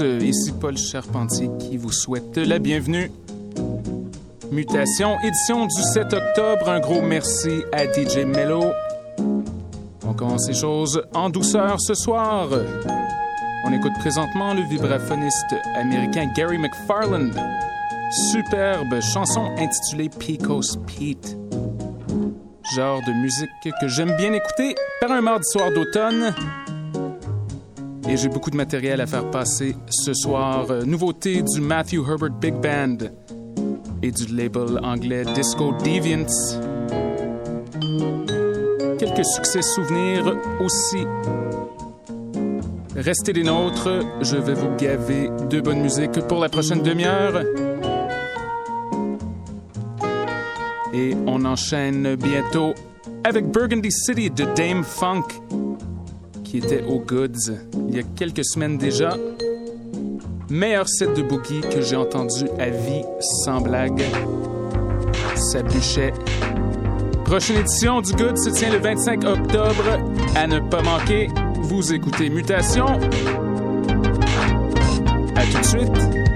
ici Paul Charpentier qui vous souhaite la bienvenue. Mutation, édition du 7 octobre. Un gros merci à DJ Mello. On commence les choses en douceur ce soir. On écoute présentement le vibraphoniste américain Gary McFarland. Superbe chanson intitulée Pecos Pete. Genre de musique que j'aime bien écouter par un mardi soir d'automne et j'ai beaucoup de matériel à faire passer ce soir. Euh, nouveauté du Matthew Herbert Big Band et du label anglais Disco Deviants. Quelques succès souvenirs aussi. Restez des nôtres, je vais vous gaver de bonne musique pour la prochaine demi-heure. Et on enchaîne bientôt avec Burgundy City de Dame Funk qui était au Goods il y a quelques semaines déjà. Meilleur set de boogie que j'ai entendu à vie, sans blague. Ça bûchait. Prochaine édition du Good se tient le 25 octobre. À ne pas manquer, vous écoutez Mutation. À tout de suite.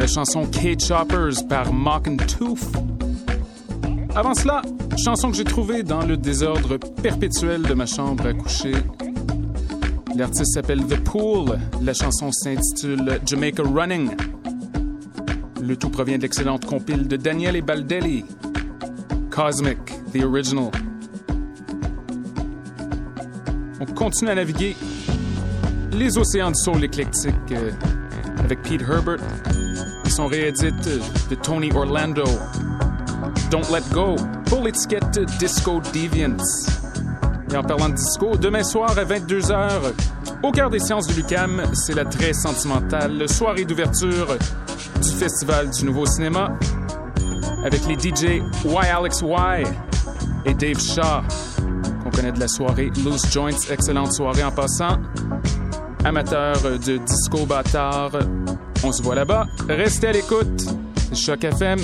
La chanson K-Choppers par Mock and Tooth. Avant cela, chanson que j'ai trouvée dans le désordre perpétuel de ma chambre à coucher. L'artiste s'appelle The Pool. La chanson s'intitule Jamaica Running. Le tout provient de l'excellente compile de Daniele Baldelli. Cosmic, the original. On continue à naviguer les océans du soul éclectique euh, avec Pete Herbert et son réédite de Tony Orlando. Don't Let Go pour Disco Deviants. Et en parlant de disco, demain soir à 22h, au cœur des sciences de l'UCAM, c'est la très sentimentale soirée d'ouverture du Festival du Nouveau Cinéma avec les DJ Y Alex Y et Dave Shaw, qu'on connaît de la soirée Loose Joints, excellente soirée en passant. Amateur de disco bâtard, on se voit là-bas. Restez à l'écoute. Choc FM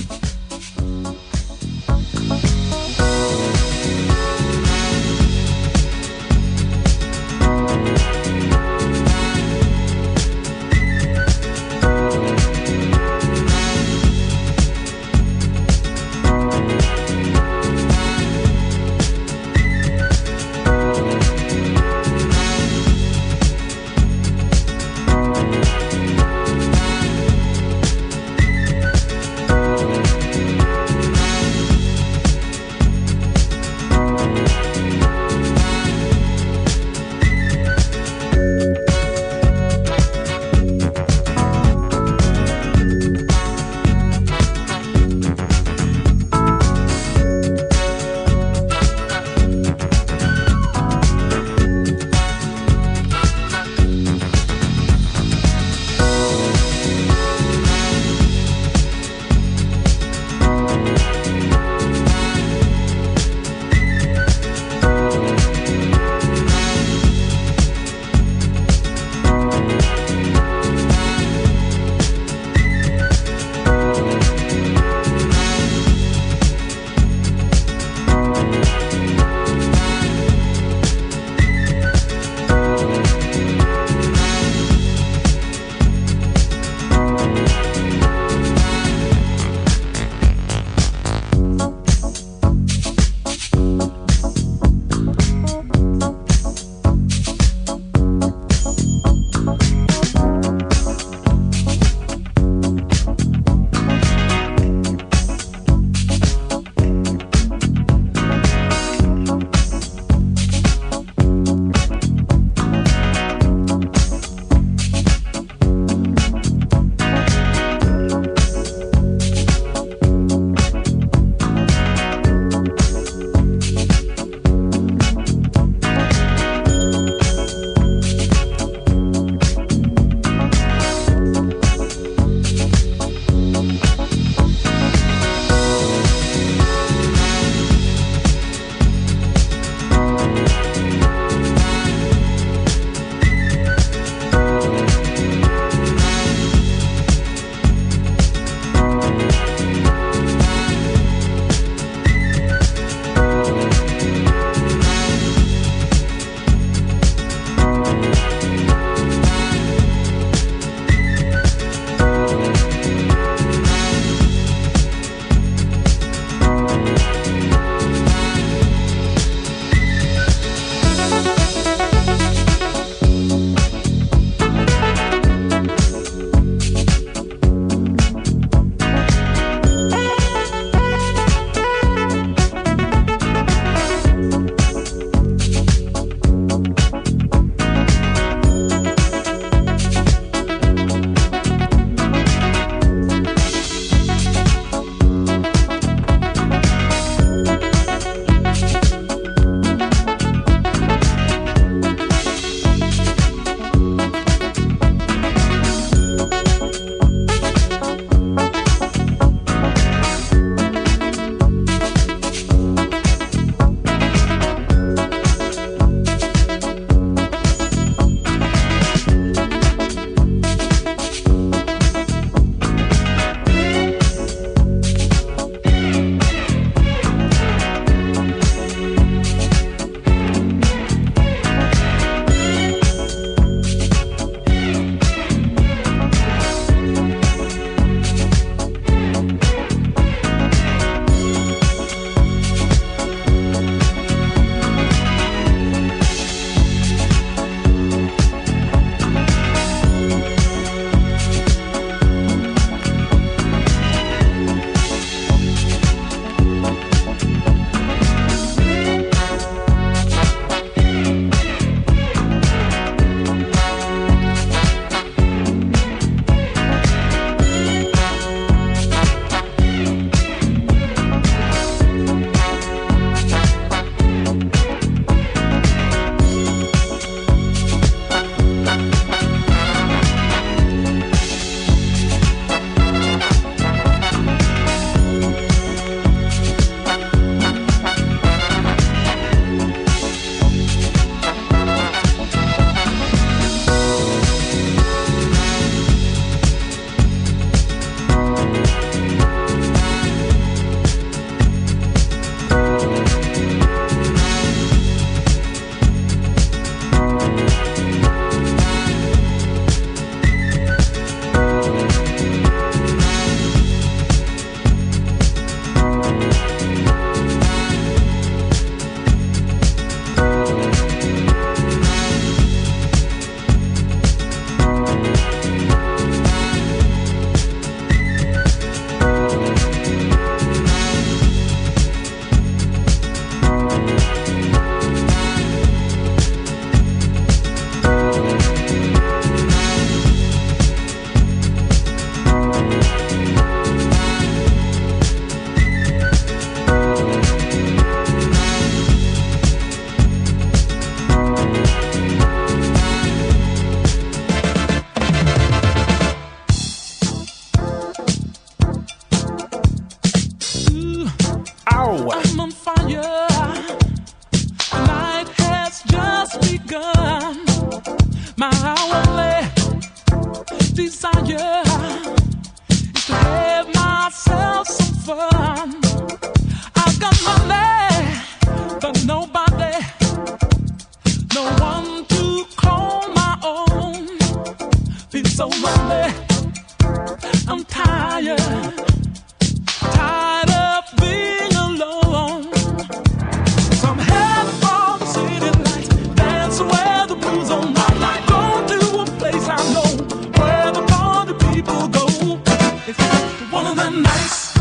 of the nights,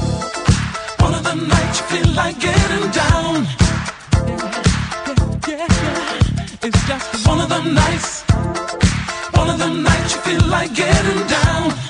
one of the nights you feel like getting down. It's just one of the nights, one of the nights you feel like getting down.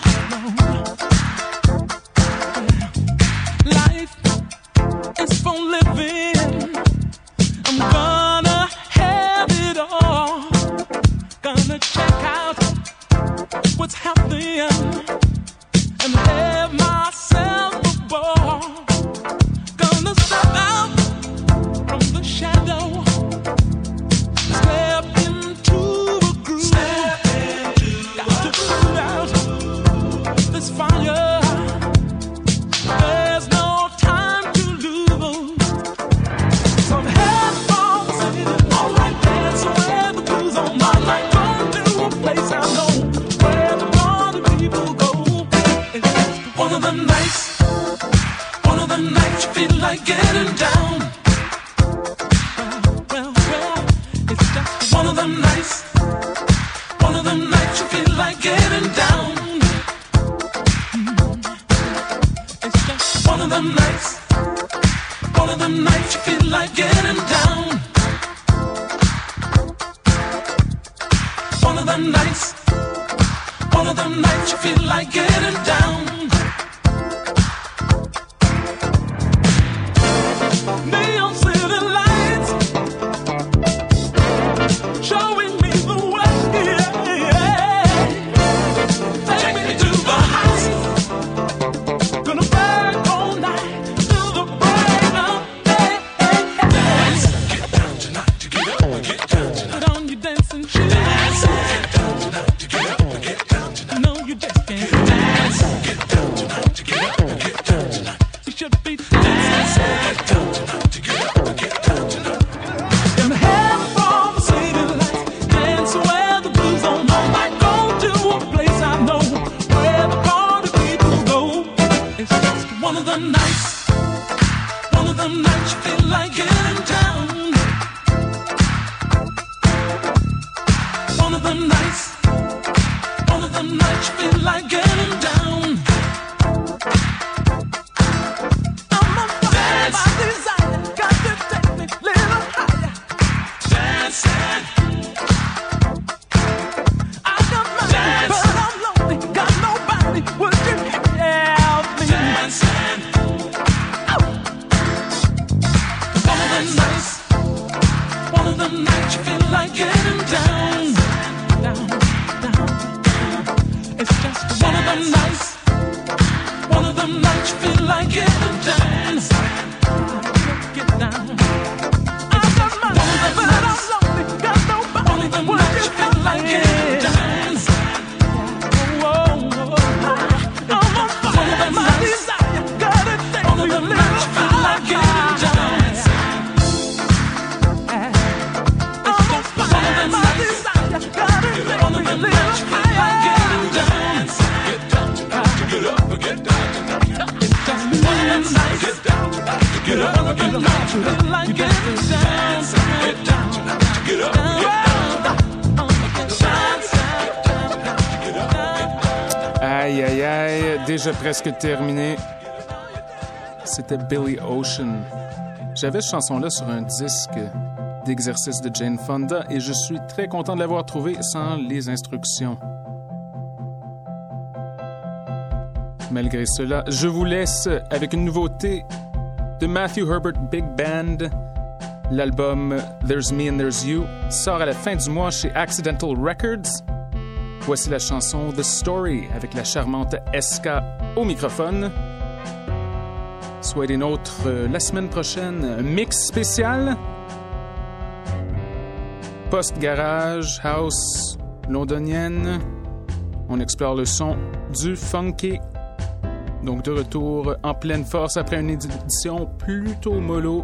of the nights, one of the nights you feel like getting down. Well, well, it's just one of the nights, one of the nights you feel like getting down. Mm-hmm. It's just one of the nights, one of the nights you feel like getting down. Presque terminé. C'était Billy Ocean. J'avais cette chanson-là sur un disque d'exercice de Jane Fonda et je suis très content de l'avoir trouvé sans les instructions. Malgré cela, je vous laisse avec une nouveauté de Matthew Herbert Big Band. L'album There's Me and There's You sort à la fin du mois chez Accidental Records. Voici la chanson The Story avec la charmante Eska au microphone. Soyez des nôtres euh, la semaine prochaine. Un mix spécial. Post-garage, house, londonienne. On explore le son du funky. Donc de retour en pleine force après une édition plutôt mollo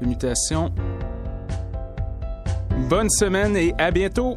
de mutation. Bonne semaine et à bientôt!